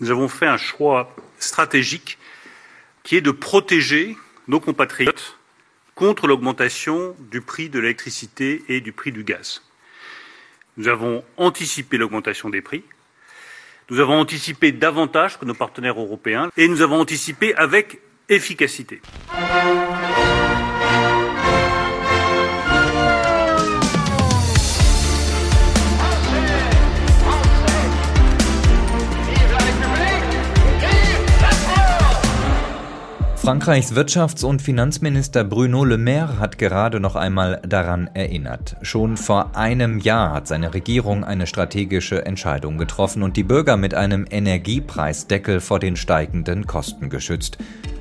nous avons fait un choix stratégique qui est de protéger nos compatriotes contre l'augmentation du prix de l'électricité et du prix du gaz. Nous avons anticipé l'augmentation des prix, nous avons anticipé davantage que nos partenaires européens et nous avons anticipé avec efficacité. Frankreichs Wirtschafts- und Finanzminister Bruno Le Maire hat gerade noch einmal daran erinnert. Schon vor einem Jahr hat seine Regierung eine strategische Entscheidung getroffen und die Bürger mit einem Energiepreisdeckel vor den steigenden Kosten geschützt.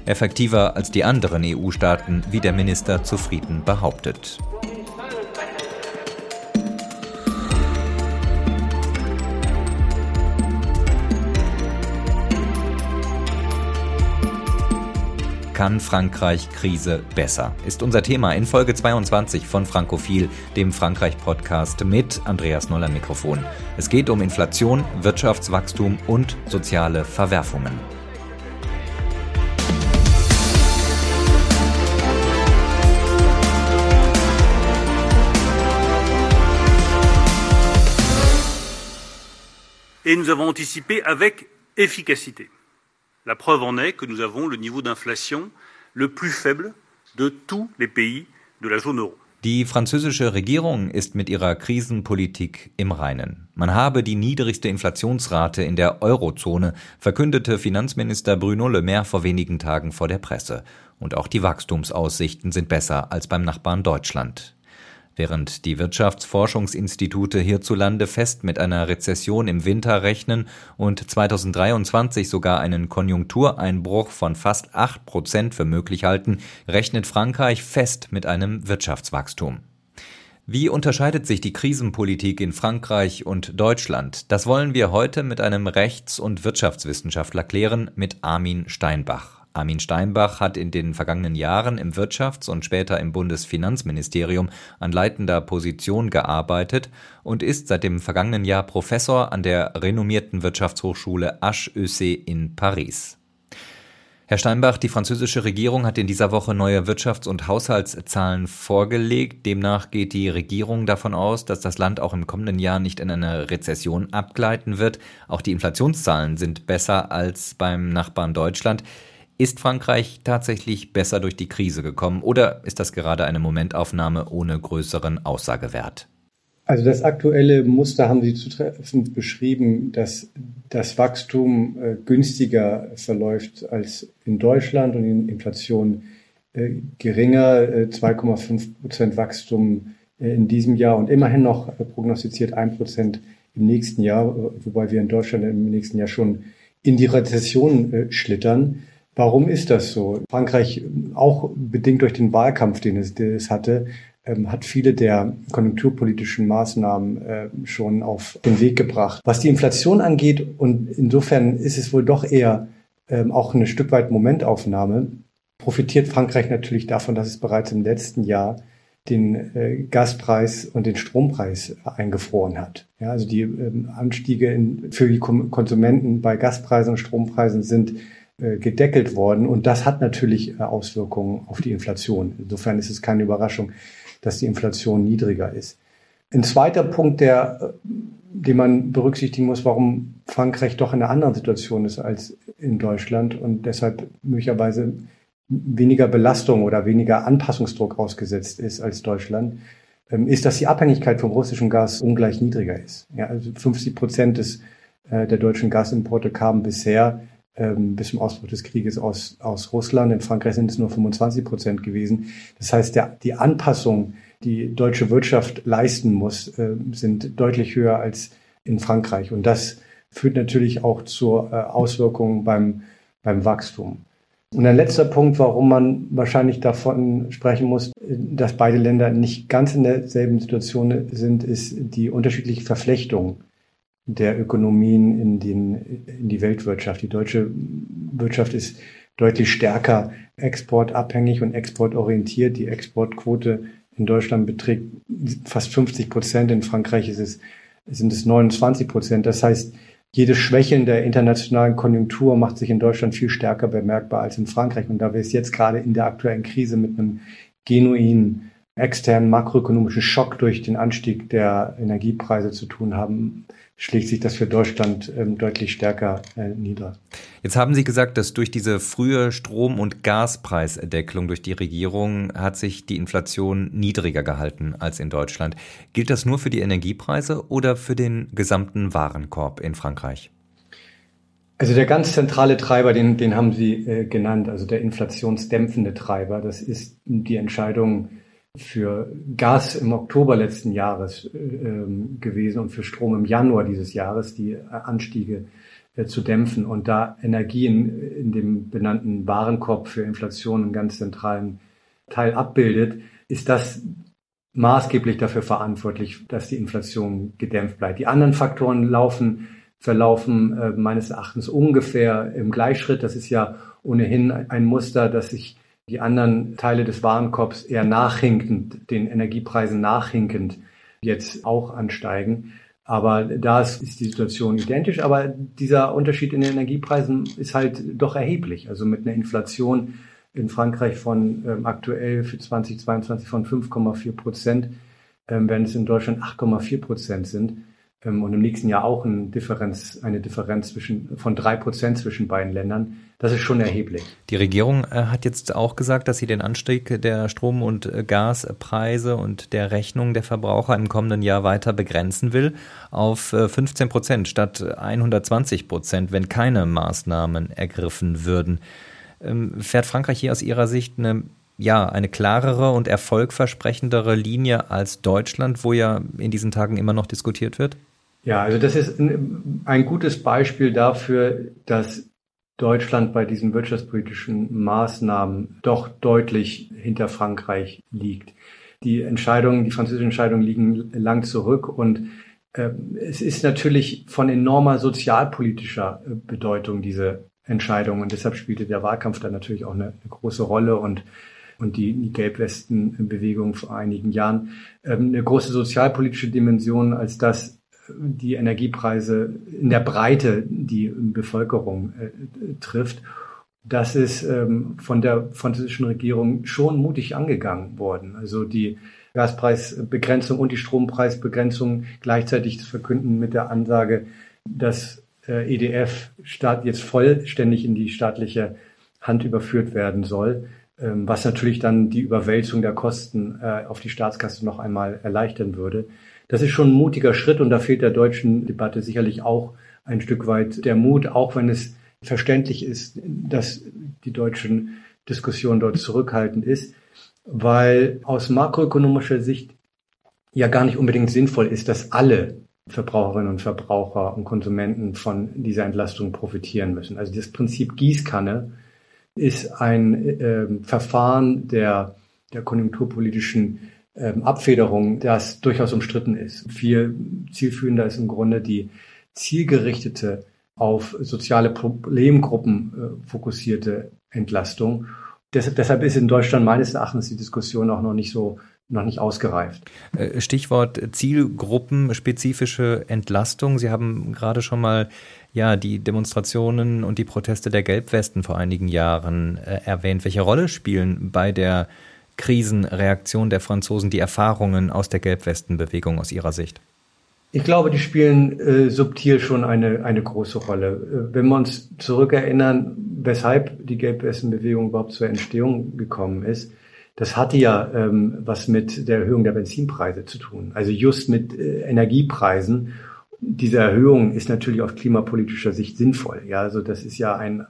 Effektiver als die anderen EU-Staaten, wie der Minister zufrieden behauptet. Kann Frankreich Krise besser? Ist unser Thema in Folge 22 von Frankophil, dem Frankreich-Podcast mit Andreas Noller Mikrofon. Es geht um Inflation, Wirtschaftswachstum und soziale Verwerfungen. Et nous avons anticipé avec efficacité. La preuve en est que nous avons le niveau d'inflation le plus faible de tous les pays de la zone euro. Die französische Regierung ist mit ihrer Krisenpolitik im Reinen. Man habe die niedrigste Inflationsrate in der Eurozone, verkündete Finanzminister Bruno Le Maire vor wenigen Tagen vor der Presse. Und auch die Wachstumsaussichten sind besser als beim Nachbarn Deutschland. Während die Wirtschaftsforschungsinstitute hierzulande fest mit einer Rezession im Winter rechnen und 2023 sogar einen Konjunktureinbruch von fast acht Prozent für möglich halten, rechnet Frankreich fest mit einem Wirtschaftswachstum. Wie unterscheidet sich die Krisenpolitik in Frankreich und Deutschland? Das wollen wir heute mit einem Rechts- und Wirtschaftswissenschaftler klären, mit Armin Steinbach. Armin Steinbach hat in den vergangenen Jahren im Wirtschafts- und später im Bundesfinanzministerium an leitender Position gearbeitet und ist seit dem vergangenen Jahr Professor an der renommierten Wirtschaftshochschule HEC in Paris. Herr Steinbach, die französische Regierung hat in dieser Woche neue Wirtschafts- und Haushaltszahlen vorgelegt. Demnach geht die Regierung davon aus, dass das Land auch im kommenden Jahr nicht in eine Rezession abgleiten wird. Auch die Inflationszahlen sind besser als beim Nachbarn Deutschland. Ist Frankreich tatsächlich besser durch die Krise gekommen oder ist das gerade eine Momentaufnahme ohne größeren Aussagewert? Also das aktuelle Muster haben Sie zutreffend beschrieben, dass das Wachstum äh, günstiger verläuft als in Deutschland und die Inflation äh, geringer, äh, 2,5 Prozent Wachstum äh, in diesem Jahr und immerhin noch prognostiziert 1 Prozent im nächsten Jahr, wobei wir in Deutschland im nächsten Jahr schon in die Rezession äh, schlittern. Warum ist das so? Frankreich, auch bedingt durch den Wahlkampf, den es, den es hatte, ähm, hat viele der konjunkturpolitischen Maßnahmen äh, schon auf den Weg gebracht. Was die Inflation angeht, und insofern ist es wohl doch eher ähm, auch eine Stück weit Momentaufnahme, profitiert Frankreich natürlich davon, dass es bereits im letzten Jahr den äh, Gaspreis und den Strompreis eingefroren hat. Ja, also die ähm, Anstiege in, für die Konsumenten bei Gaspreisen und Strompreisen sind gedeckelt worden. Und das hat natürlich äh, Auswirkungen auf die Inflation. Insofern ist es keine Überraschung, dass die Inflation niedriger ist. Ein zweiter Punkt, der, äh, den man berücksichtigen muss, warum Frankreich doch in einer anderen Situation ist als in Deutschland und deshalb möglicherweise weniger Belastung oder weniger Anpassungsdruck ausgesetzt ist als Deutschland, ähm, ist, dass die Abhängigkeit vom russischen Gas ungleich niedriger ist. Ja, also 50 Prozent des, der deutschen Gasimporte kamen bisher ähm, bis zum Ausbruch des Krieges aus, aus Russland. In Frankreich sind es nur 25 Prozent gewesen. Das heißt, der, die Anpassung, die deutsche Wirtschaft leisten muss, äh, sind deutlich höher als in Frankreich. Und das führt natürlich auch zur äh, Auswirkungen beim, beim Wachstum. Und ein letzter Punkt, warum man wahrscheinlich davon sprechen muss, dass beide Länder nicht ganz in derselben Situation sind, ist die unterschiedliche Verflechtung der Ökonomien in, den, in die Weltwirtschaft. Die deutsche Wirtschaft ist deutlich stärker exportabhängig und exportorientiert. Die Exportquote in Deutschland beträgt fast 50 Prozent. In Frankreich ist es, sind es 29 Prozent. Das heißt, jedes Schwächeln der internationalen Konjunktur macht sich in Deutschland viel stärker bemerkbar als in Frankreich. Und da wir es jetzt gerade in der aktuellen Krise mit einem genuinen externen makroökonomischen Schock durch den Anstieg der Energiepreise zu tun haben, schlägt sich das für Deutschland ähm, deutlich stärker äh, nieder. Jetzt haben Sie gesagt, dass durch diese frühe Strom- und Gaspreisdeckelung durch die Regierung hat sich die Inflation niedriger gehalten als in Deutschland. Gilt das nur für die Energiepreise oder für den gesamten Warenkorb in Frankreich? Also der ganz zentrale Treiber, den, den haben Sie äh, genannt, also der inflationsdämpfende Treiber, das ist die Entscheidung für Gas im Oktober letzten Jahres äh, ähm, gewesen und für Strom im Januar dieses Jahres, die Anstiege äh, zu dämpfen und da Energie in, in dem benannten Warenkorb für Inflation einen ganz zentralen Teil abbildet, ist das maßgeblich dafür verantwortlich, dass die Inflation gedämpft bleibt. Die anderen Faktoren laufen, verlaufen äh, meines Erachtens ungefähr im Gleichschritt. Das ist ja ohnehin ein Muster, das sich die anderen Teile des Warenkorbs eher nachhinkend, den Energiepreisen nachhinkend jetzt auch ansteigen. Aber da ist die Situation identisch. Aber dieser Unterschied in den Energiepreisen ist halt doch erheblich. Also mit einer Inflation in Frankreich von ähm, aktuell für 2022 von 5,4 Prozent, ähm, wenn es in Deutschland 8,4 Prozent sind und im nächsten Jahr auch eine Differenz, eine Differenz zwischen, von drei Prozent zwischen beiden Ländern. Das ist schon erheblich. Die Regierung äh, hat jetzt auch gesagt, dass sie den Anstieg der Strom- und äh, Gaspreise und der Rechnung der Verbraucher im kommenden Jahr weiter begrenzen will auf 15 äh, Prozent statt 120 Prozent, wenn keine Maßnahmen ergriffen würden. Ähm, fährt Frankreich hier aus Ihrer Sicht eine ja, eine klarere und erfolgversprechendere Linie als Deutschland, wo ja in diesen Tagen immer noch diskutiert wird? Ja, also das ist ein, gutes Beispiel dafür, dass Deutschland bei diesen wirtschaftspolitischen Maßnahmen doch deutlich hinter Frankreich liegt. Die Entscheidungen, die französischen Entscheidungen liegen lang zurück und äh, es ist natürlich von enormer sozialpolitischer äh, Bedeutung, diese Entscheidung. Und deshalb spielte der Wahlkampf da natürlich auch eine, eine große Rolle und und die, die Gelbwesten-Bewegung vor einigen Jahren ähm, eine große sozialpolitische Dimension, als dass die Energiepreise in der Breite die Bevölkerung äh, trifft. Das ist ähm, von der französischen Regierung schon mutig angegangen worden. Also die Gaspreisbegrenzung und die Strompreisbegrenzung gleichzeitig zu verkünden mit der Ansage, dass äh, EDF Staat jetzt vollständig in die staatliche Hand überführt werden soll, ähm, was natürlich dann die Überwälzung der Kosten äh, auf die Staatskasse noch einmal erleichtern würde. Das ist schon ein mutiger Schritt und da fehlt der deutschen Debatte sicherlich auch ein Stück weit der Mut, auch wenn es verständlich ist, dass die deutschen Diskussion dort zurückhaltend ist, weil aus makroökonomischer Sicht ja gar nicht unbedingt sinnvoll ist, dass alle Verbraucherinnen und Verbraucher und Konsumenten von dieser Entlastung profitieren müssen. Also das Prinzip Gießkanne ist ein äh, Verfahren der, der konjunkturpolitischen Abfederung, das durchaus umstritten ist. Viel zielführender ist im Grunde die zielgerichtete, auf soziale Problemgruppen äh, fokussierte Entlastung. Deshalb, ist in Deutschland meines Erachtens die Diskussion auch noch nicht so noch nicht ausgereift. Äh, Stichwort zielgruppenspezifische Entlastung. Sie haben gerade schon mal ja die Demonstrationen und die Proteste der Gelbwesten vor einigen Jahren äh, erwähnt. Welche Rolle spielen bei der Krisenreaktion der Franzosen die Erfahrungen aus der Gelbwestenbewegung aus Ihrer Sicht? Ich glaube, die spielen äh, subtil schon eine, eine große Rolle. Äh, wenn wir uns zurückerinnern, weshalb die Gelbwestenbewegung überhaupt zur Entstehung gekommen ist, das hatte ja ähm, was mit der Erhöhung der Benzinpreise zu tun. Also just mit äh, Energiepreisen. Diese Erhöhung ist natürlich aus klimapolitischer Sicht sinnvoll. Ja, also das ist ja ein,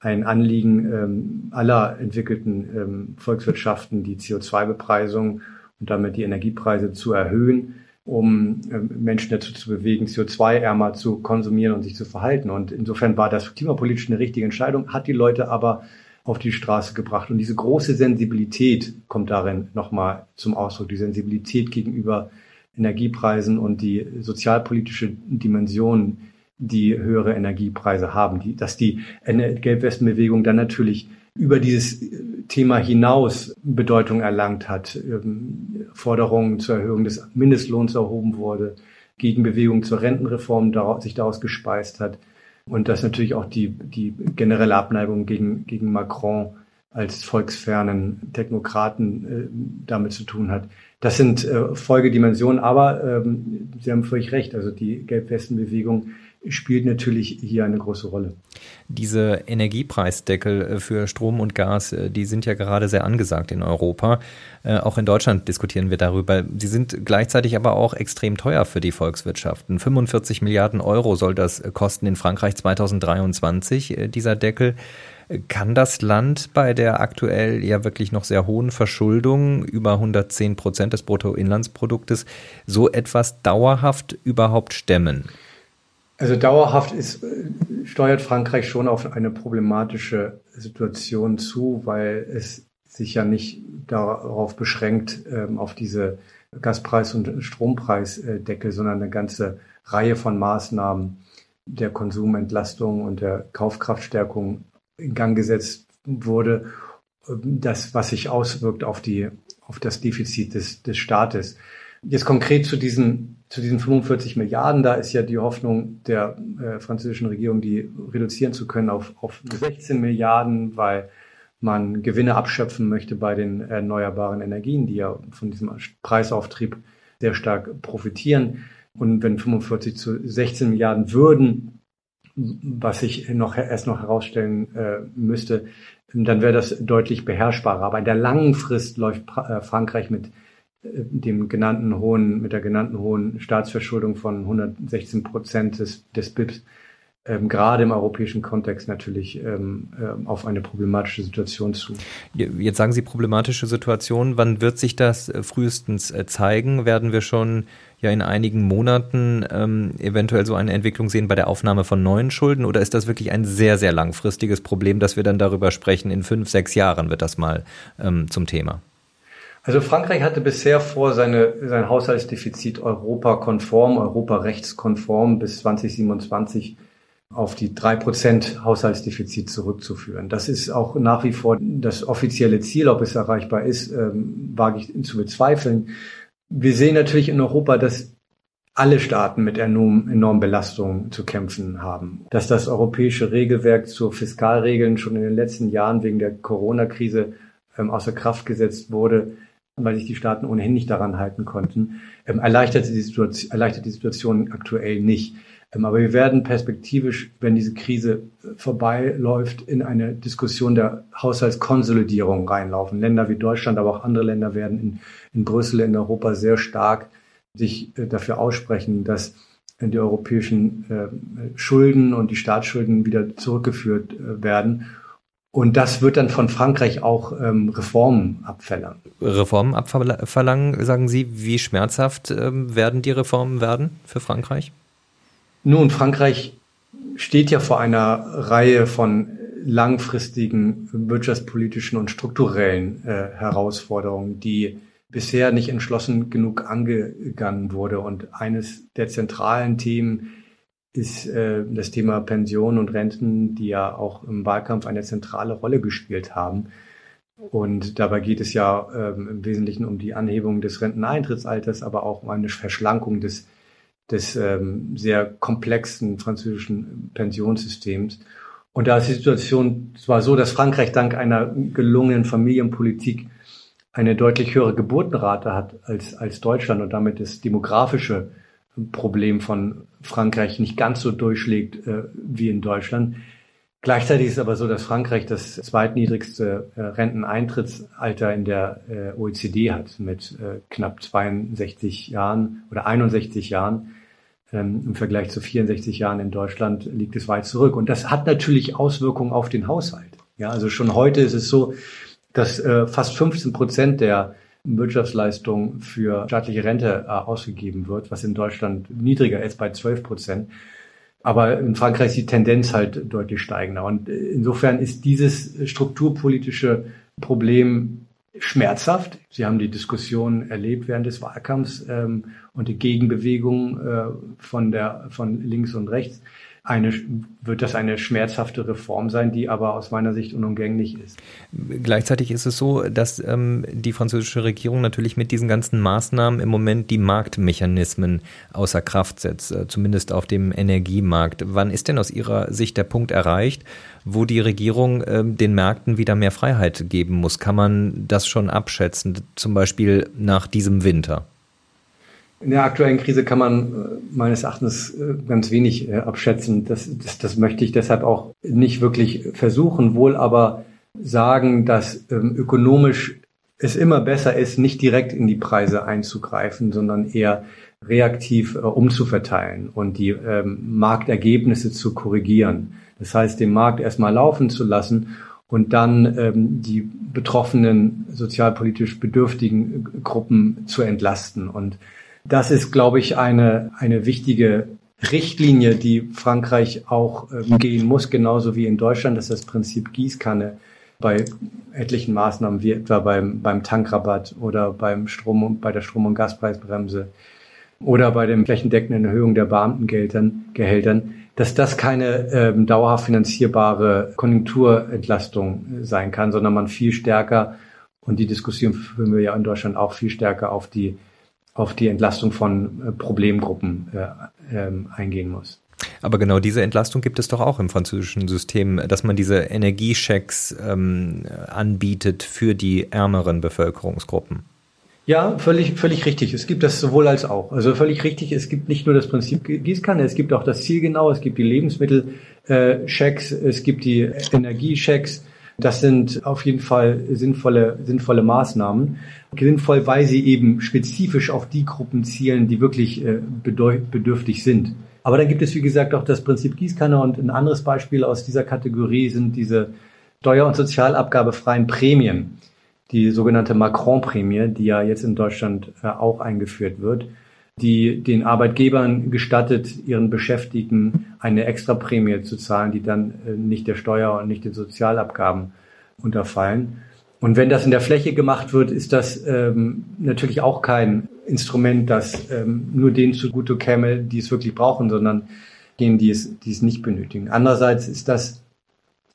ein Anliegen ähm, aller entwickelten ähm, Volkswirtschaften, die CO2-Bepreisung und damit die Energiepreise zu erhöhen, um ähm, Menschen dazu zu bewegen, CO2-ärmer zu konsumieren und sich zu verhalten. Und insofern war das klimapolitisch eine richtige Entscheidung, hat die Leute aber auf die Straße gebracht. Und diese große Sensibilität kommt darin nochmal zum Ausdruck, die Sensibilität gegenüber Energiepreisen und die sozialpolitische Dimension, die höhere Energiepreise haben, die, dass die Gelbwestenbewegung dann natürlich über dieses Thema hinaus Bedeutung erlangt hat, ähm, Forderungen zur Erhöhung des Mindestlohns erhoben wurde, Gegenbewegung zur Rentenreform sich daraus gespeist hat und dass natürlich auch die, die generelle Abneigung gegen, gegen Macron als volksfernen Technokraten äh, damit zu tun hat. Das sind äh, Folgedimensionen, aber ähm, Sie haben völlig recht, also die Gelbwestenbewegung spielt natürlich hier eine große Rolle. Diese Energiepreisdeckel äh, für Strom und Gas, äh, die sind ja gerade sehr angesagt in Europa. Äh, auch in Deutschland diskutieren wir darüber. Sie sind gleichzeitig aber auch extrem teuer für die Volkswirtschaften. 45 Milliarden Euro soll das kosten in Frankreich 2023, dieser Deckel. Kann das Land bei der aktuell ja wirklich noch sehr hohen Verschuldung, über 110 Prozent des Bruttoinlandsproduktes, so etwas dauerhaft überhaupt stemmen? Also dauerhaft ist, steuert Frankreich schon auf eine problematische Situation zu, weil es sich ja nicht darauf beschränkt, ähm, auf diese Gaspreis- und Strompreisdecke, sondern eine ganze Reihe von Maßnahmen der Konsumentlastung und der Kaufkraftstärkung in Gang gesetzt wurde, das, was sich auswirkt auf die, auf das Defizit des, des Staates. Jetzt konkret zu diesen zu diesen 45 Milliarden, da ist ja die Hoffnung der äh, französischen Regierung, die reduzieren zu können auf, auf 16 Milliarden, weil man Gewinne abschöpfen möchte bei den erneuerbaren Energien, die ja von diesem Preisauftrieb sehr stark profitieren. Und wenn 45 zu 16 Milliarden würden, was sich noch erst noch herausstellen äh, müsste, dann wäre das deutlich beherrschbarer. Aber in der langen Frist läuft pra äh, Frankreich mit dem genannten hohen, mit der genannten hohen Staatsverschuldung von 116 Prozent des, des BIPs ähm, gerade im europäischen Kontext natürlich ähm, äh, auf eine problematische Situation zu. Jetzt sagen Sie problematische Situation. Wann wird sich das äh, frühestens äh, zeigen? Werden wir schon ja in einigen Monaten ähm, eventuell so eine Entwicklung sehen bei der Aufnahme von neuen Schulden? Oder ist das wirklich ein sehr, sehr langfristiges Problem, dass wir dann darüber sprechen? In fünf, sechs Jahren wird das mal ähm, zum Thema. Also Frankreich hatte bisher vor, seine, sein Haushaltsdefizit europakonform, europarechtskonform bis 2027 auf die drei Prozent Haushaltsdefizit zurückzuführen. Das ist auch nach wie vor das offizielle Ziel. Ob es erreichbar ist, ähm, wage ich zu bezweifeln. Wir sehen natürlich in Europa, dass alle Staaten mit enorm, enormen Belastungen zu kämpfen haben. Dass das europäische Regelwerk zu Fiskalregeln schon in den letzten Jahren wegen der Corona-Krise ähm, außer Kraft gesetzt wurde, weil sich die Staaten ohnehin nicht daran halten konnten, ähm, erleichtert, die Situation, erleichtert die Situation aktuell nicht. Ähm, aber wir werden perspektivisch, wenn diese Krise äh, vorbeiläuft, in eine Diskussion der Haushaltskonsolidierung reinlaufen. Länder wie Deutschland, aber auch andere Länder werden in, in Brüssel, in Europa sehr stark sich äh, dafür aussprechen, dass die europäischen äh, Schulden und die Staatsschulden wieder zurückgeführt werden und das wird dann von Frankreich auch ähm, Reformen abverlangen. Reformen abverlangen, sagen Sie. Wie schmerzhaft ähm, werden die Reformen werden für Frankreich? Nun, Frankreich steht ja vor einer Reihe von langfristigen wirtschaftspolitischen und strukturellen äh, Herausforderungen, die bisher nicht entschlossen genug angegangen wurde. Und eines der zentralen Themen ist äh, das Thema Pensionen und Renten, die ja auch im Wahlkampf eine zentrale Rolle gespielt haben. Und dabei geht es ja ähm, im Wesentlichen um die Anhebung des Renteneintrittsalters, aber auch um eine Verschlankung des, des ähm, sehr komplexen französischen Pensionssystems. Und da ist die Situation zwar so, dass Frankreich dank einer gelungenen Familienpolitik eine deutlich höhere Geburtenrate hat als, als Deutschland und damit das demografische Problem von Frankreich nicht ganz so durchschlägt äh, wie in Deutschland. Gleichzeitig ist aber so, dass Frankreich das zweitniedrigste äh, Renteneintrittsalter in der äh, OECD hat mit äh, knapp 62 Jahren oder 61 Jahren. Ähm, Im Vergleich zu 64 Jahren in Deutschland liegt es weit zurück. Und das hat natürlich Auswirkungen auf den Haushalt. Ja, also schon heute ist es so, dass äh, fast 15 Prozent der Wirtschaftsleistung für staatliche Rente äh, ausgegeben wird, was in Deutschland niedriger ist bei 12 Prozent. Aber in Frankreich ist die Tendenz halt deutlich steigender. Und äh, insofern ist dieses strukturpolitische Problem schmerzhaft. Sie haben die Diskussion erlebt während des Wahlkampfs ähm, und die Gegenbewegung äh, von der von links und rechts. Eine, wird das eine schmerzhafte Reform sein, die aber aus meiner Sicht unumgänglich ist. Gleichzeitig ist es so, dass ähm, die französische Regierung natürlich mit diesen ganzen Maßnahmen im Moment die Marktmechanismen außer Kraft setzt, äh, zumindest auf dem Energiemarkt. Wann ist denn aus Ihrer Sicht der Punkt erreicht, wo die Regierung äh, den Märkten wieder mehr Freiheit geben muss? Kann man das schon abschätzen, zum Beispiel nach diesem Winter? In der aktuellen Krise kann man äh, meines Erachtens äh, ganz wenig äh, abschätzen. Das, das, das möchte ich deshalb auch nicht wirklich versuchen, wohl aber sagen, dass ähm, ökonomisch es immer besser ist, nicht direkt in die Preise einzugreifen, sondern eher reaktiv äh, umzuverteilen und die ähm, Marktergebnisse zu korrigieren. Das heißt, den Markt erstmal laufen zu lassen und dann ähm, die betroffenen sozialpolitisch bedürftigen Gruppen zu entlasten. Und das ist, glaube ich, eine, eine wichtige Richtlinie, die Frankreich auch ähm, gehen muss, genauso wie in Deutschland. Das ist das Prinzip Gießkanne bei etlichen Maßnahmen, wie etwa beim, beim Tankrabatt oder beim Strom, bei der Strom- und Gaspreisbremse oder bei dem flächendeckenden Erhöhung der Beamtengehältern, Gehältern, dass das keine ähm, dauerhaft finanzierbare Konjunkturentlastung sein kann, sondern man viel stärker, und die Diskussion führen wir ja in Deutschland auch viel stärker auf die auf die Entlastung von äh, Problemgruppen äh, äh, eingehen muss. Aber genau diese Entlastung gibt es doch auch im französischen System, dass man diese Energiechecks ähm, anbietet für die ärmeren Bevölkerungsgruppen. Ja, völlig, völlig richtig. Es gibt das sowohl als auch. Also völlig richtig. Es gibt nicht nur das Prinzip Gießkanne, es gibt auch das Zielgenau, es gibt die Lebensmittelchecks, es gibt die Energiechecks. Das sind auf jeden Fall sinnvolle, sinnvolle Maßnahmen. Sinnvoll, weil sie eben spezifisch auf die Gruppen zielen, die wirklich äh, bedürftig sind. Aber dann gibt es, wie gesagt, auch das Prinzip Gießkanne und ein anderes Beispiel aus dieser Kategorie sind diese steuer- und sozialabgabefreien Prämien. Die sogenannte Macron-Prämie, die ja jetzt in Deutschland äh, auch eingeführt wird die den Arbeitgebern gestattet, ihren Beschäftigten eine Extraprämie zu zahlen, die dann äh, nicht der Steuer und nicht den Sozialabgaben unterfallen. Und wenn das in der Fläche gemacht wird, ist das ähm, natürlich auch kein Instrument, das ähm, nur denen zugute käme, die es wirklich brauchen, sondern denen, die es, die es nicht benötigen. Andererseits ist das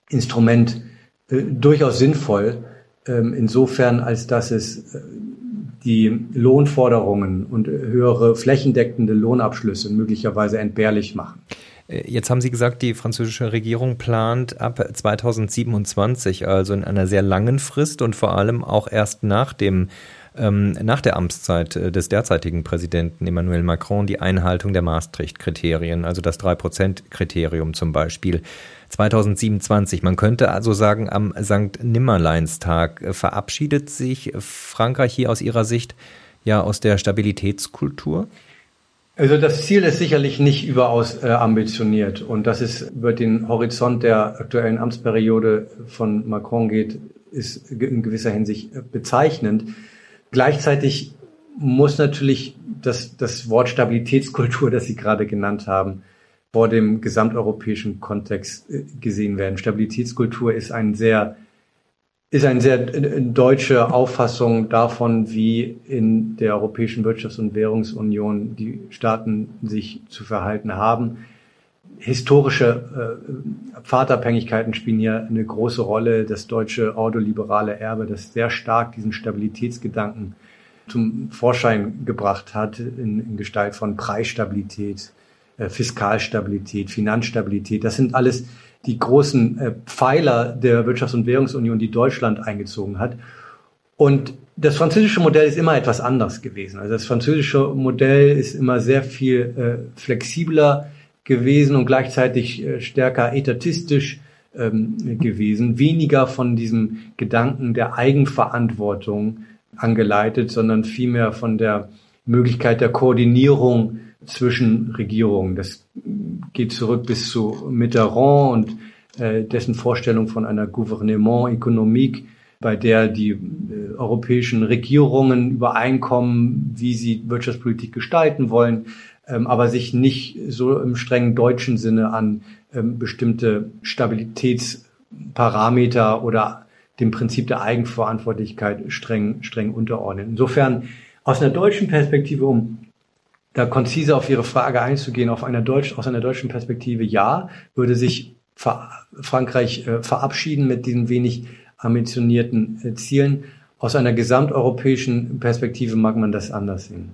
Instrument äh, durchaus sinnvoll, ähm, insofern als dass es äh, die Lohnforderungen und höhere flächendeckende Lohnabschlüsse möglicherweise entbehrlich machen. Äh, jetzt haben Sie gesagt, die französische Regierung plant ab 2027, also in einer sehr langen Frist und vor allem auch erst nach dem ähm, nach der Amtszeit äh, des derzeitigen Präsidenten Emmanuel Macron die Einhaltung der Maastricht-Kriterien, also das 3-Prozent-Kriterium zum Beispiel. 2027. Man könnte also sagen, am St. Nimmerleinstag äh, verabschiedet sich Frankreich hier aus Ihrer Sicht ja aus der Stabilitätskultur? Also das Ziel ist sicherlich nicht überaus äh, ambitioniert und das ist, wird den Horizont der aktuellen Amtsperiode von Macron geht, ist in gewisser Hinsicht äh, bezeichnend. Gleichzeitig muss natürlich das, das Wort Stabilitätskultur, das Sie gerade genannt haben, vor dem gesamteuropäischen Kontext äh, gesehen werden. Stabilitätskultur ist ein sehr ist eine sehr äh, deutsche Auffassung davon, wie in der Europäischen Wirtschafts- und Währungsunion die Staaten sich zu verhalten haben. Historische äh, Pfadabhängigkeiten spielen hier eine große Rolle. Das deutsche ordoliberale Erbe, das sehr stark diesen Stabilitätsgedanken zum Vorschein gebracht hat, in, in Gestalt von Preisstabilität, äh, Fiskalstabilität, Finanzstabilität. Das sind alles die großen äh, Pfeiler der Wirtschafts- und Währungsunion, die Deutschland eingezogen hat. Und das französische Modell ist immer etwas anders gewesen. Also das französische Modell ist immer sehr viel äh, flexibler gewesen und gleichzeitig äh, stärker etatistisch ähm, gewesen, weniger von diesem Gedanken der Eigenverantwortung angeleitet, sondern vielmehr von der Möglichkeit der Koordinierung zwischen Regierungen. Das geht zurück bis zu Mitterrand und äh, dessen Vorstellung von einer Gouvernement économique, bei der die äh, europäischen Regierungen übereinkommen, wie sie Wirtschaftspolitik gestalten wollen, ähm, aber sich nicht so im strengen deutschen Sinne an ähm, bestimmte Stabilitätsparameter oder dem Prinzip der Eigenverantwortlichkeit streng, streng unterordnen. Insofern aus einer deutschen Perspektive, um da konzise auf Ihre Frage einzugehen, auf einer Deutsch, aus einer deutschen Perspektive, ja, würde sich Frankreich äh, verabschieden mit diesen wenig ambitionierten äh, Zielen. Aus einer gesamteuropäischen Perspektive mag man das anders sehen.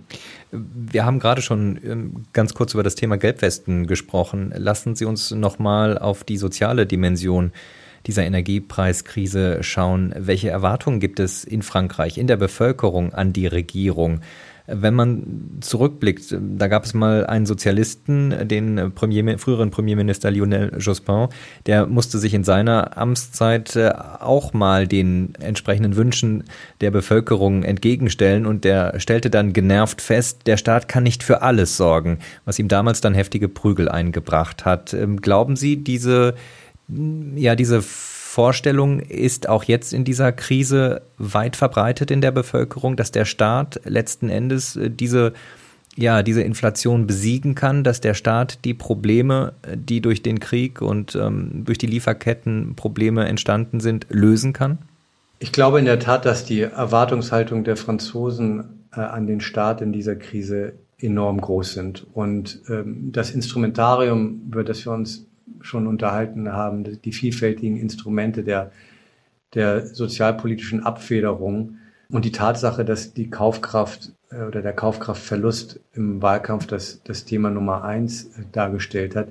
Wir haben gerade schon ähm, ganz kurz über das Thema Gelbwesten gesprochen. Lassen Sie uns nochmal auf die soziale Dimension dieser Energiepreiskrise schauen. Welche Erwartungen gibt es in Frankreich, in der Bevölkerung an die Regierung? Wenn man zurückblickt, da gab es mal einen Sozialisten, den Premier, früheren Premierminister Lionel Jospin, der musste sich in seiner Amtszeit äh, auch mal den entsprechenden Wünschen der Bevölkerung entgegenstellen und der stellte dann genervt fest, der Staat kann nicht für alles sorgen, was ihm damals dann heftige Prügel eingebracht hat. Ähm, glauben Sie, diese, ja, diese Vorstellung ist auch jetzt in dieser Krise weit verbreitet in der Bevölkerung, dass der Staat letzten Endes äh, diese ja, diese Inflation besiegen kann, dass der Staat die Probleme, äh, die durch den Krieg und ähm, durch die Lieferketten Probleme entstanden sind, lösen kann? Ich glaube in der Tat, dass die Erwartungshaltung der Franzosen äh, an den Staat in dieser Krise enorm groß sind. Und ähm, das Instrumentarium, über das wir uns schon unterhalten haben, die vielfältigen Instrumente der, der sozialpolitischen Abfederung und die Tatsache, dass die Kaufkraft äh, oder der Kaufkraftverlust im Wahlkampf das, das Thema Nummer eins äh, dargestellt hat,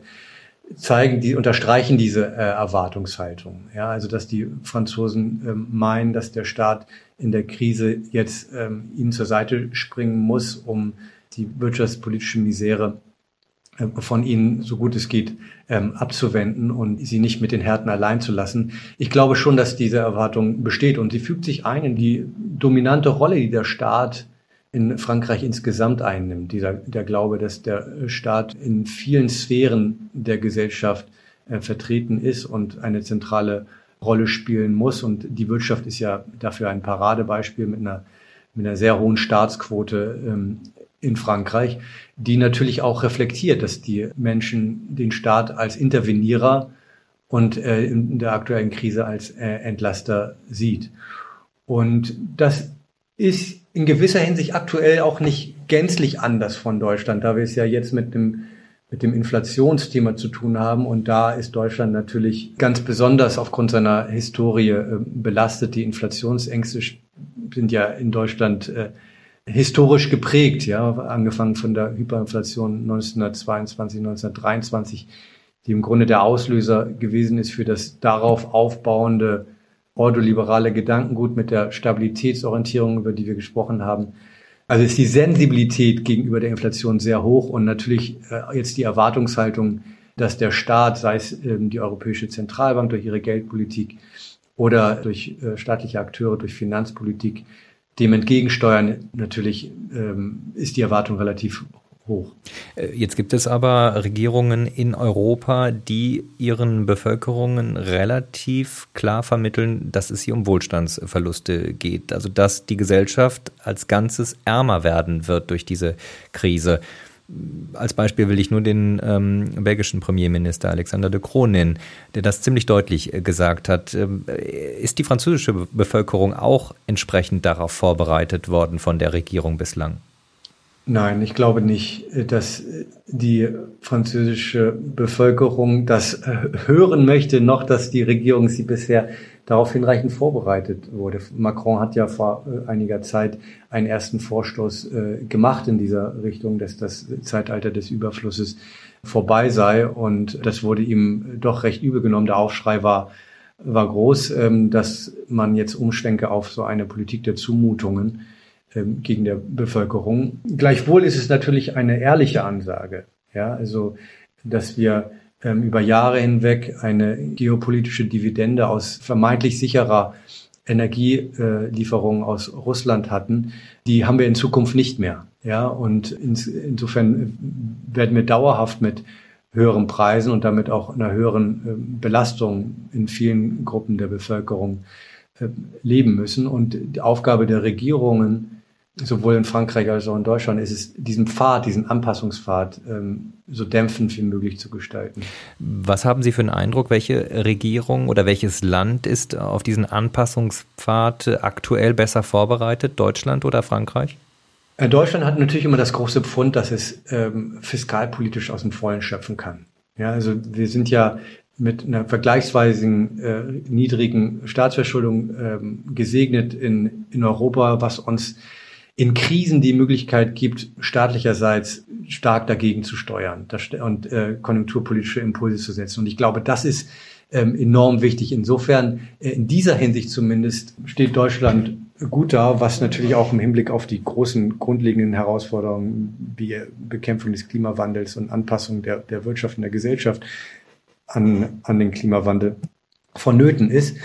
zeigen die, unterstreichen diese äh, Erwartungshaltung. Ja, also, dass die Franzosen ähm, meinen, dass der Staat in der Krise jetzt ähm, ihnen zur Seite springen muss, um die wirtschaftspolitische Misere von ihnen so gut es geht ähm, abzuwenden und sie nicht mit den Härten allein zu lassen. Ich glaube schon, dass diese Erwartung besteht und sie fügt sich ein in die dominante Rolle, die der Staat in Frankreich insgesamt einnimmt. Dieser, der Glaube, dass der Staat in vielen Sphären der Gesellschaft äh, vertreten ist und eine zentrale Rolle spielen muss. Und die Wirtschaft ist ja dafür ein Paradebeispiel mit einer, mit einer sehr hohen Staatsquote ähm, in Frankreich, die natürlich auch reflektiert, dass die Menschen den Staat als Intervenierer und äh, in der aktuellen Krise als äh, Entlaster sieht. Und das ist in gewisser Hinsicht aktuell auch nicht gänzlich anders von Deutschland, da wir es ja jetzt mit dem mit dem Inflationsthema zu tun haben. Und da ist Deutschland natürlich ganz besonders aufgrund seiner Historie äh, belastet. Die Inflationsängste sind ja in Deutschland äh, historisch geprägt, ja, angefangen von der Hyperinflation 1922, 1923, die im Grunde der Auslöser gewesen ist für das darauf aufbauende ordoliberale Gedankengut mit der Stabilitätsorientierung, über die wir gesprochen haben. Also ist die Sensibilität gegenüber der Inflation sehr hoch und natürlich äh, jetzt die Erwartungshaltung, dass der Staat, sei es ähm, die Europäische Zentralbank durch ihre Geldpolitik oder durch äh, staatliche Akteure, durch Finanzpolitik, dem entgegensteuern, natürlich ähm, ist die Erwartung relativ hoch. Äh, jetzt gibt es aber Regierungen in Europa, die ihren Bevölkerungen relativ klar vermitteln, dass es hier um Wohlstandsverluste geht. Also dass die Gesellschaft als Ganzes ärmer werden wird durch diese Krise als Beispiel will ich nur den ähm, belgischen Premierminister Alexander de Croo nennen, der das ziemlich deutlich äh, gesagt hat. Ähm, ist die französische Bevölkerung auch entsprechend darauf vorbereitet worden von der Regierung bislang? Nein, ich glaube nicht, dass die französische Bevölkerung das äh, hören möchte, noch dass die Regierung sie bisher darauf hinreichend vorbereitet wurde. Macron hat ja vor äh, einiger Zeit einen ersten Vorstoß äh, gemacht in dieser Richtung, dass das Zeitalter des Überflusses vorbei sei. Und das wurde ihm doch recht übel genommen. Der Aufschrei war, war groß, ähm, dass man jetzt umschwenke auf so eine Politik der Zumutungen ähm, gegen der Bevölkerung. Gleichwohl ist es natürlich eine ehrliche Ansage. Ja, also, dass wir über Jahre hinweg eine geopolitische Dividende aus vermeintlich sicherer Energielieferung aus Russland hatten, die haben wir in Zukunft nicht mehr. Ja, und ins, insofern werden wir dauerhaft mit höheren Preisen und damit auch einer höheren ähm, Belastung in vielen Gruppen der Bevölkerung äh, leben müssen. Und die Aufgabe der Regierungen sowohl in Frankreich als auch in Deutschland ist es, diesen Pfad, diesen Anpassungspfad ähm, so dämpfend wie möglich zu gestalten. Was haben Sie für einen Eindruck, welche Regierung oder welches Land ist auf diesen Anpassungspfad aktuell besser vorbereitet, Deutschland oder Frankreich? Äh, Deutschland hat natürlich immer das große Pfund, dass es ähm, fiskalpolitisch aus dem Vollen schöpfen kann. Ja, also wir sind ja mit einer vergleichsweise äh, niedrigen Staatsverschuldung ähm, gesegnet in, in Europa, was uns in Krisen die Möglichkeit gibt, staatlicherseits stark dagegen zu steuern und äh, konjunkturpolitische Impulse zu setzen. Und ich glaube, das ist ähm, enorm wichtig. Insofern, äh, in dieser Hinsicht zumindest, steht Deutschland gut da, was natürlich auch im Hinblick auf die großen grundlegenden Herausforderungen wie Bekämpfung des Klimawandels und Anpassung der, der Wirtschaft und der Gesellschaft an, an den Klimawandel vonnöten ist.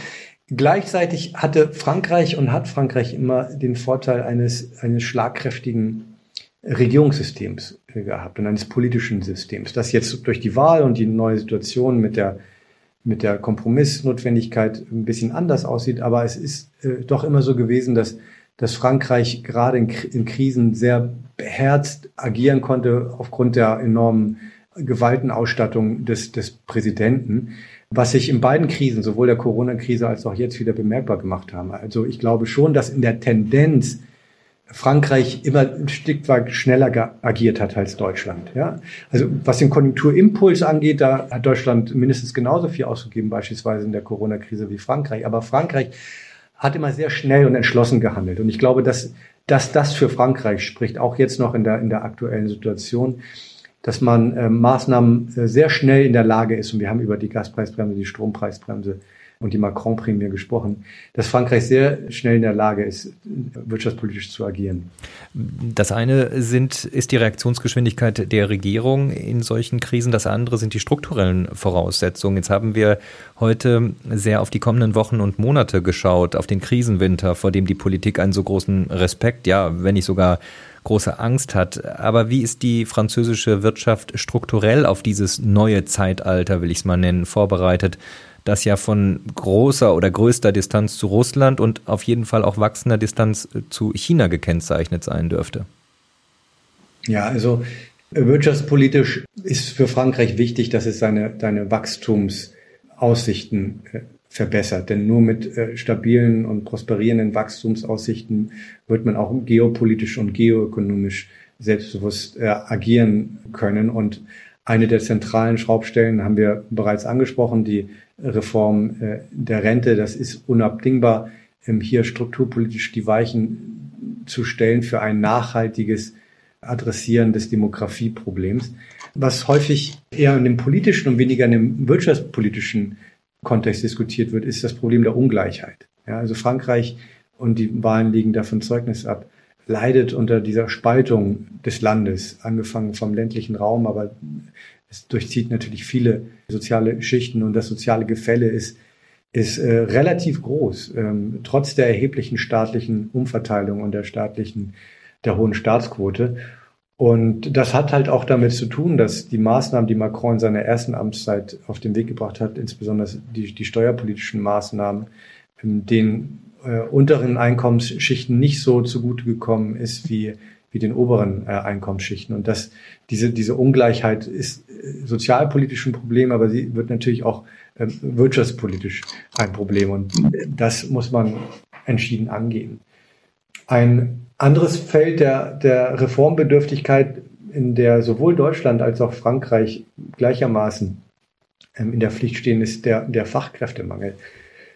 Gleichzeitig hatte Frankreich und hat Frankreich immer den Vorteil eines, eines schlagkräftigen Regierungssystems gehabt und eines politischen Systems, das jetzt durch die Wahl und die neue Situation mit der, mit der Kompromissnotwendigkeit ein bisschen anders aussieht. Aber es ist äh, doch immer so gewesen, dass, dass Frankreich gerade in, in Krisen sehr beherzt agieren konnte aufgrund der enormen Gewaltenausstattung des, des Präsidenten was sich in beiden Krisen, sowohl der Corona-Krise als auch jetzt wieder bemerkbar gemacht haben. Also ich glaube schon, dass in der Tendenz Frankreich immer ein Stück weit schneller agiert hat als Deutschland. Ja? Also was den Konjunkturimpuls angeht, da hat Deutschland mindestens genauso viel ausgegeben, beispielsweise in der Corona-Krise wie Frankreich. Aber Frankreich hat immer sehr schnell und entschlossen gehandelt. Und ich glaube, dass, dass das für Frankreich spricht, auch jetzt noch in der, in der aktuellen Situation dass man äh, Maßnahmen äh, sehr schnell in der Lage ist, und wir haben über die Gaspreisbremse, die Strompreisbremse und die Macron-Prämie gesprochen, dass Frankreich sehr schnell in der Lage ist, wirtschaftspolitisch zu agieren. Das eine sind, ist die Reaktionsgeschwindigkeit der Regierung in solchen Krisen. Das andere sind die strukturellen Voraussetzungen. Jetzt haben wir heute sehr auf die kommenden Wochen und Monate geschaut, auf den Krisenwinter, vor dem die Politik einen so großen Respekt, ja, wenn nicht sogar große Angst hat. Aber wie ist die französische Wirtschaft strukturell auf dieses neue Zeitalter, will ich es mal nennen, vorbereitet? das ja von großer oder größter Distanz zu Russland und auf jeden Fall auch wachsender Distanz zu China gekennzeichnet sein dürfte. Ja, also wirtschaftspolitisch ist für Frankreich wichtig, dass es seine, seine Wachstumsaussichten äh, verbessert. Denn nur mit äh, stabilen und prosperierenden Wachstumsaussichten wird man auch geopolitisch und geoökonomisch selbstbewusst äh, agieren können. Und eine der zentralen Schraubstellen haben wir bereits angesprochen, die Reform äh, der Rente. Das ist unabdingbar, ähm, hier strukturpolitisch die Weichen zu stellen für ein nachhaltiges Adressieren des Demografieproblems, was häufig eher in dem politischen und weniger in dem wirtschaftspolitischen Kontext diskutiert wird, ist das Problem der Ungleichheit. Ja, also Frankreich und die Wahlen legen davon Zeugnis ab, leidet unter dieser Spaltung des Landes, angefangen vom ländlichen Raum, aber es durchzieht natürlich viele soziale Schichten und das soziale Gefälle ist, ist äh, relativ groß, ähm, trotz der erheblichen staatlichen Umverteilung und der staatlichen, der hohen Staatsquote. Und das hat halt auch damit zu tun, dass die Maßnahmen, die Macron in seiner ersten Amtszeit auf den Weg gebracht hat, insbesondere die, die steuerpolitischen Maßnahmen, den äh, unteren Einkommensschichten nicht so zugute gekommen ist wie, wie den oberen äh, Einkommensschichten. Und das, diese, diese Ungleichheit ist äh, sozialpolitisch ein Problem, aber sie wird natürlich auch äh, wirtschaftspolitisch ein Problem. Und das muss man entschieden angehen. Ein anderes Feld der, der Reformbedürftigkeit, in der sowohl Deutschland als auch Frankreich gleichermaßen ähm, in der Pflicht stehen, ist der, der Fachkräftemangel.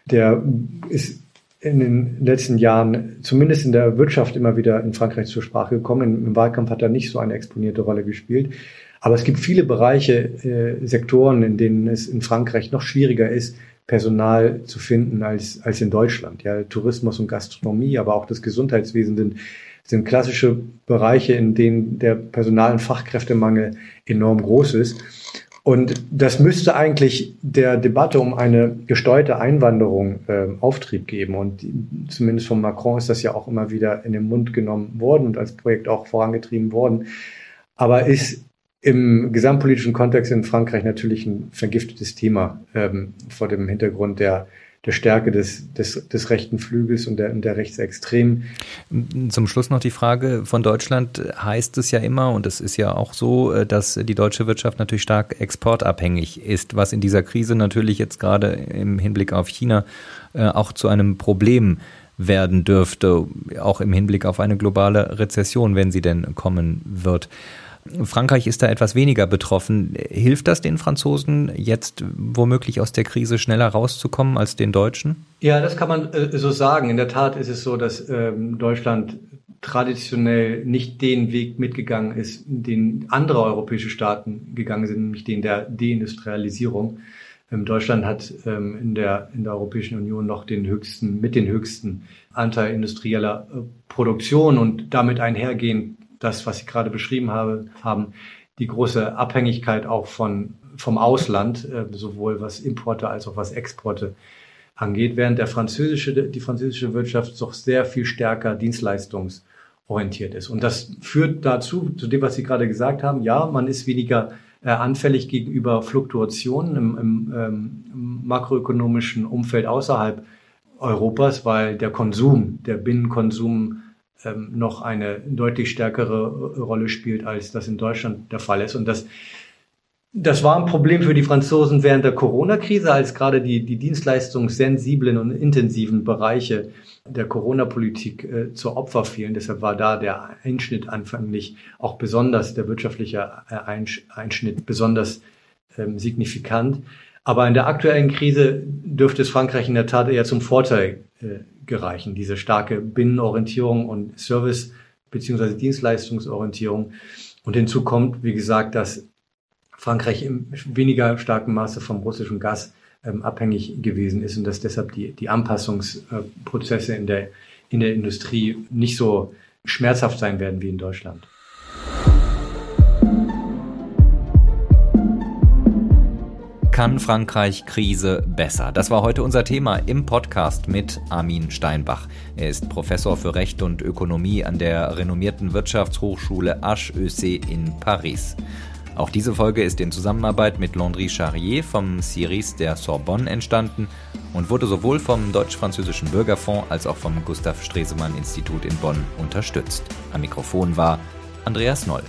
Der ist in den letzten Jahren, zumindest in der Wirtschaft, immer wieder in Frankreich zur Sprache gekommen. Im Wahlkampf hat er nicht so eine exponierte Rolle gespielt. Aber es gibt viele Bereiche, äh, Sektoren, in denen es in Frankreich noch schwieriger ist, Personal zu finden als, als in Deutschland. Ja, Tourismus und Gastronomie, aber auch das Gesundheitswesen sind, sind klassische Bereiche, in denen der Personal- und Fachkräftemangel enorm groß ist. Und das müsste eigentlich der Debatte um eine gesteuerte Einwanderung äh, Auftrieb geben. Und zumindest von Macron ist das ja auch immer wieder in den Mund genommen worden und als Projekt auch vorangetrieben worden. Aber ist im gesamtpolitischen Kontext in Frankreich natürlich ein vergiftetes Thema ähm, vor dem Hintergrund der der Stärke des, des, des rechten Flügels und der, und der Rechtsextremen. Zum Schluss noch die Frage von Deutschland heißt es ja immer, und es ist ja auch so, äh, dass die deutsche Wirtschaft natürlich stark exportabhängig ist, was in dieser Krise natürlich jetzt gerade im Hinblick auf China äh, auch zu einem Problem werden dürfte, auch im Hinblick auf eine globale Rezession, wenn sie denn kommen wird. Frankreich ist da etwas weniger betroffen. Hilft das den Franzosen jetzt womöglich aus der Krise schneller rauszukommen als den Deutschen? Ja, das kann man äh, so sagen. In der Tat ist es so, dass ähm, Deutschland traditionell nicht den Weg mitgegangen ist, den andere europäische Staaten gegangen sind, nämlich den der Deindustrialisierung. Ähm, Deutschland hat ähm, in, der, in der Europäischen Union noch den höchsten, mit den höchsten Anteil industrieller äh, Produktion und damit einhergehend das, was ich gerade beschrieben habe, haben die große Abhängigkeit auch von, vom Ausland, äh, sowohl was Importe als auch was Exporte angeht, während der französische, die französische Wirtschaft doch sehr viel stärker dienstleistungsorientiert ist. Und das führt dazu, zu dem, was Sie gerade gesagt haben, ja, man ist weniger äh, anfällig gegenüber Fluktuationen im, im ähm, makroökonomischen Umfeld außerhalb Europas, weil der Konsum, der Binnenkonsum ähm, noch eine deutlich stärkere Rolle spielt, als das in Deutschland der Fall ist. Und das, das war ein Problem für die Franzosen während der Corona-Krise, als gerade die, die dienstleistungssensiblen und intensiven Bereiche der Corona-Politik äh, zur Opfer fielen. Deshalb war da der Einschnitt anfänglich auch besonders, der wirtschaftliche äh, Einschnitt besonders ähm, signifikant. Aber in der aktuellen Krise dürfte es Frankreich in der Tat eher zum Vorteil äh, gereichen, diese starke Binnenorientierung und Service- beziehungsweise Dienstleistungsorientierung. Und hinzu kommt, wie gesagt, dass Frankreich im weniger starken Maße vom russischen Gas ähm, abhängig gewesen ist und dass deshalb die, die Anpassungsprozesse in der, in der Industrie nicht so schmerzhaft sein werden wie in Deutschland. Kann Frankreich Krise besser? Das war heute unser Thema im Podcast mit Armin Steinbach. Er ist Professor für Recht und Ökonomie an der renommierten Wirtschaftshochschule HEC in Paris. Auch diese Folge ist in Zusammenarbeit mit Landry Charrier vom CIRIS der Sorbonne entstanden und wurde sowohl vom Deutsch-Französischen Bürgerfonds als auch vom Gustav Stresemann Institut in Bonn unterstützt. Am Mikrofon war Andreas Noll.